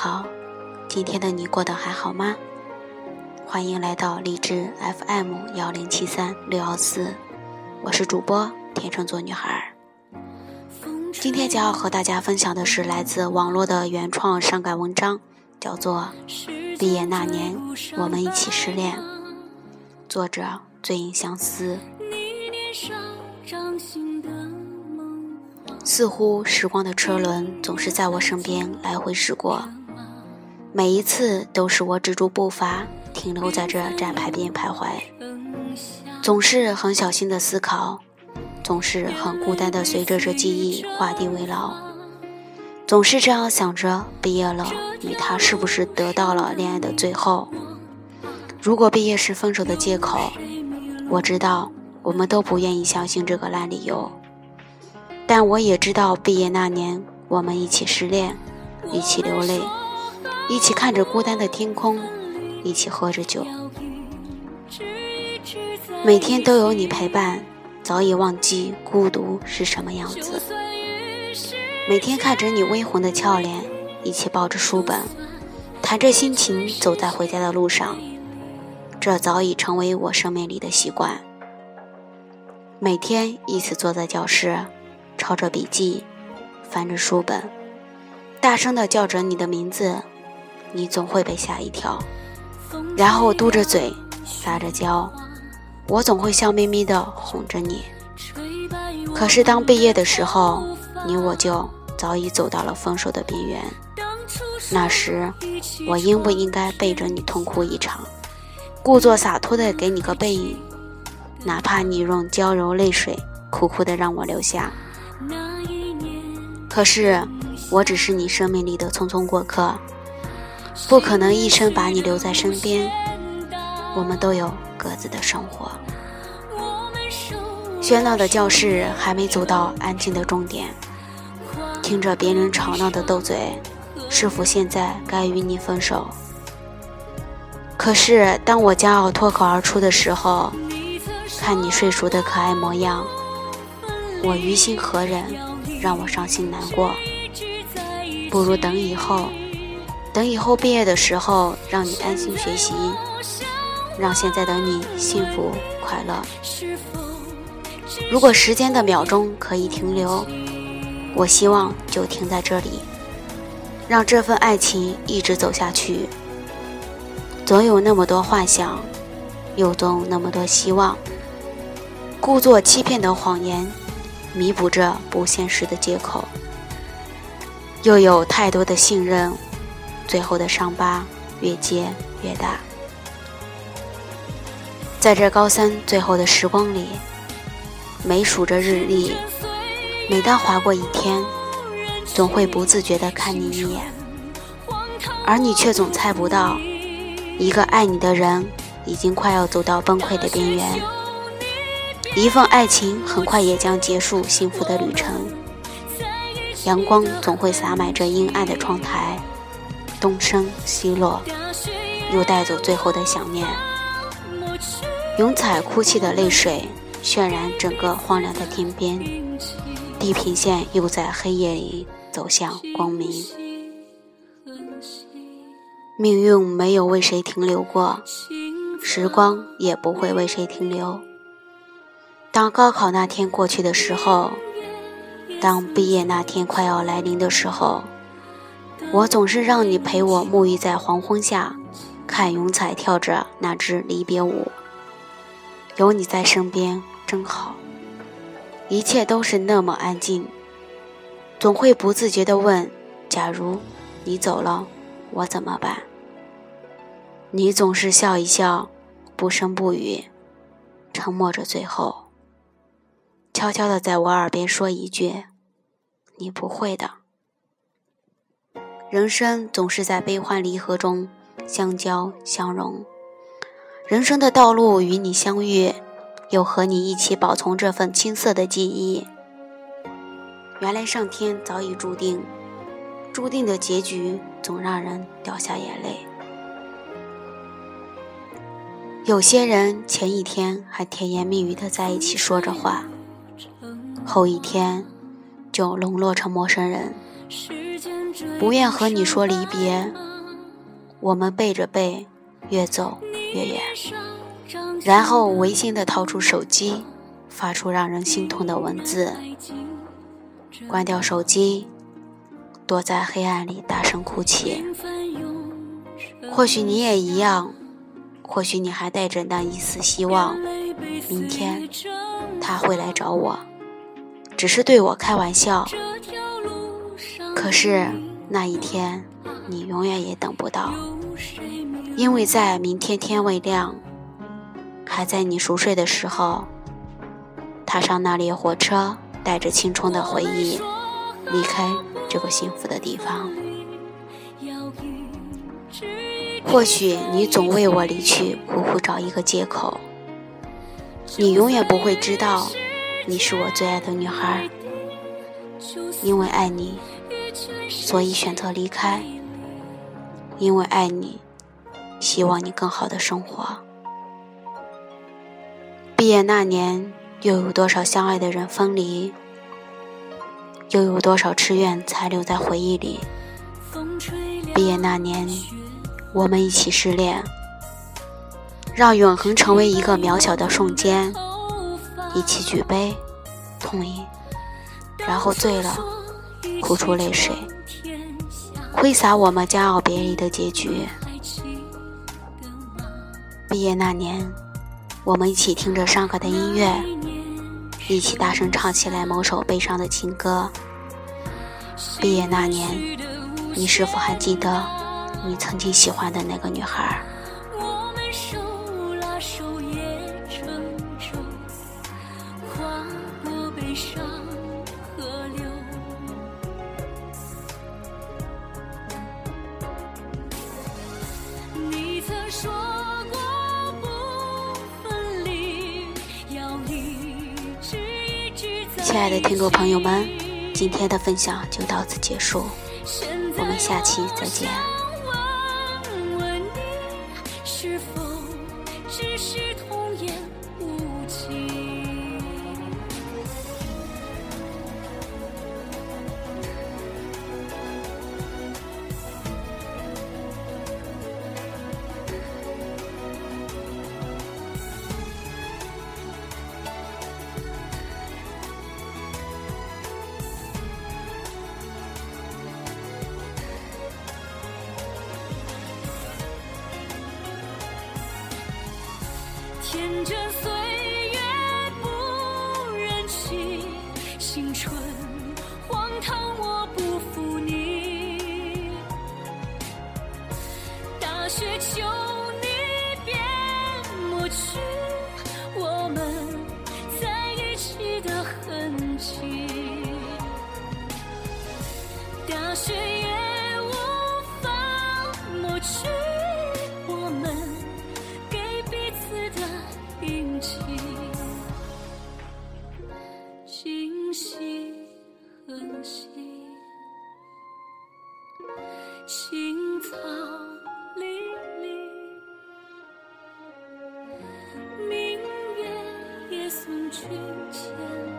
好，今天的你过得还好吗？欢迎来到荔枝 FM 幺零七三六幺四，我是主播天秤座女孩。今天将要和大家分享的是来自网络的原创伤感文章，叫做《毕业那年，我们一起失恋》，作者醉影相思。似乎时光的车轮总是在我身边来回驶过，每一次都是我止住步伐，停留在这站牌边徘徊。总是很小心的思考，总是很孤单的随着这记忆画地为牢。总是这样想着，毕业了，与他是不是得到了恋爱的最后？如果毕业是分手的借口，我知道我们都不愿意相信这个烂理由。但我也知道，毕业那年，我们一起失恋，一起流泪，一起看着孤单的天空，一起喝着酒，每天都有你陪伴，早已忘记孤独是什么样子。每天看着你微红的俏脸，一起抱着书本，谈着心情走在回家的路上，这早已成为我生命里的习惯。每天一起坐在教室。抄着笔记，翻着书本，大声的叫着你的名字，你总会被吓一跳，然后嘟着嘴，撒着娇，我总会笑眯眯的哄着你。可是当毕业的时候，你我就早已走到了分手的边缘。那时，我应不应该背着你痛哭一场，故作洒脱的给你个背影，哪怕你用娇柔泪水苦苦的让我留下。可是，我只是你生命里的匆匆过客，不可能一生把你留在身边。我们都有各自的生活。喧闹的教室还没走到安静的终点，听着别人吵闹的斗嘴，是否现在该与你分手？可是，当我骄傲脱口而出的时候，看你睡熟的可爱模样。我于心何忍，让我伤心难过？不如等以后，等以后毕业的时候，让你安心学习，让现在的你幸福快乐。如果时间的秒钟可以停留，我希望就停在这里，让这份爱情一直走下去。总有那么多幻想，又总有那么多希望，故作欺骗的谎言。弥补着不现实的借口，又有太多的信任，最后的伤疤越结越大。在这高三最后的时光里，每数着日历，每当划过一天，总会不自觉地看你一眼，而你却总猜不到，一个爱你的人已经快要走到崩溃的边缘。一份爱情很快也将结束幸福的旅程。阳光总会洒满这阴暗的窗台，东升西落，又带走最后的想念。云彩哭泣的泪水，渲染整个荒凉的天边。地平线又在黑夜里走向光明。命运没有为谁停留过，时光也不会为谁停留。当高考那天过去的时候，当毕业那天快要来临的时候，我总是让你陪我沐浴在黄昏下，看云彩跳着那支离别舞。有你在身边真好，一切都是那么安静。总会不自觉地问：假如你走了，我怎么办？你总是笑一笑，不声不语，沉默着最后。悄悄地在我耳边说一句：“你不会的。”人生总是在悲欢离合中相交相融，人生的道路与你相遇，又和你一起保存这份青涩的记忆。原来上天早已注定，注定的结局总让人掉下眼泪。有些人前一天还甜言蜜语的在一起说着话。后一天，就沦落成陌生人。不愿和你说离别。我们背着背，越走越远。然后违心的掏出手机，发出让人心痛的文字。关掉手机，躲在黑暗里大声哭泣。或许你也一样，或许你还带着那一丝希望，明天他会来找我，只是对我开玩笑。可是那一天，你永远也等不到，因为在明天天未亮，还在你熟睡的时候，踏上那列火车，带着青春的回忆，离开这个幸福的地方。或许你总为我离去苦苦找一个借口，你永远不会知道，你是我最爱的女孩，因为爱你。所以选择离开，因为爱你，希望你更好的生活。毕业那年，又有多少相爱的人分离？又有多少痴怨才留在回忆里？毕业那年，我们一起失恋，让永恒成为一个渺小的瞬间。一起举杯，痛饮，然后醉了，哭出泪水。挥洒我们骄傲别离的结局。毕业那年，我们一起听着伤感的音乐，一起大声唱起来某首悲伤的情歌。毕业那年，你是否还记得你曾经喜欢的那个女孩？亲爱的听众朋友们，今天的分享就到此结束，我们下期再见。天真岁月不忍弃，青春荒唐我不负你。大雪秋君前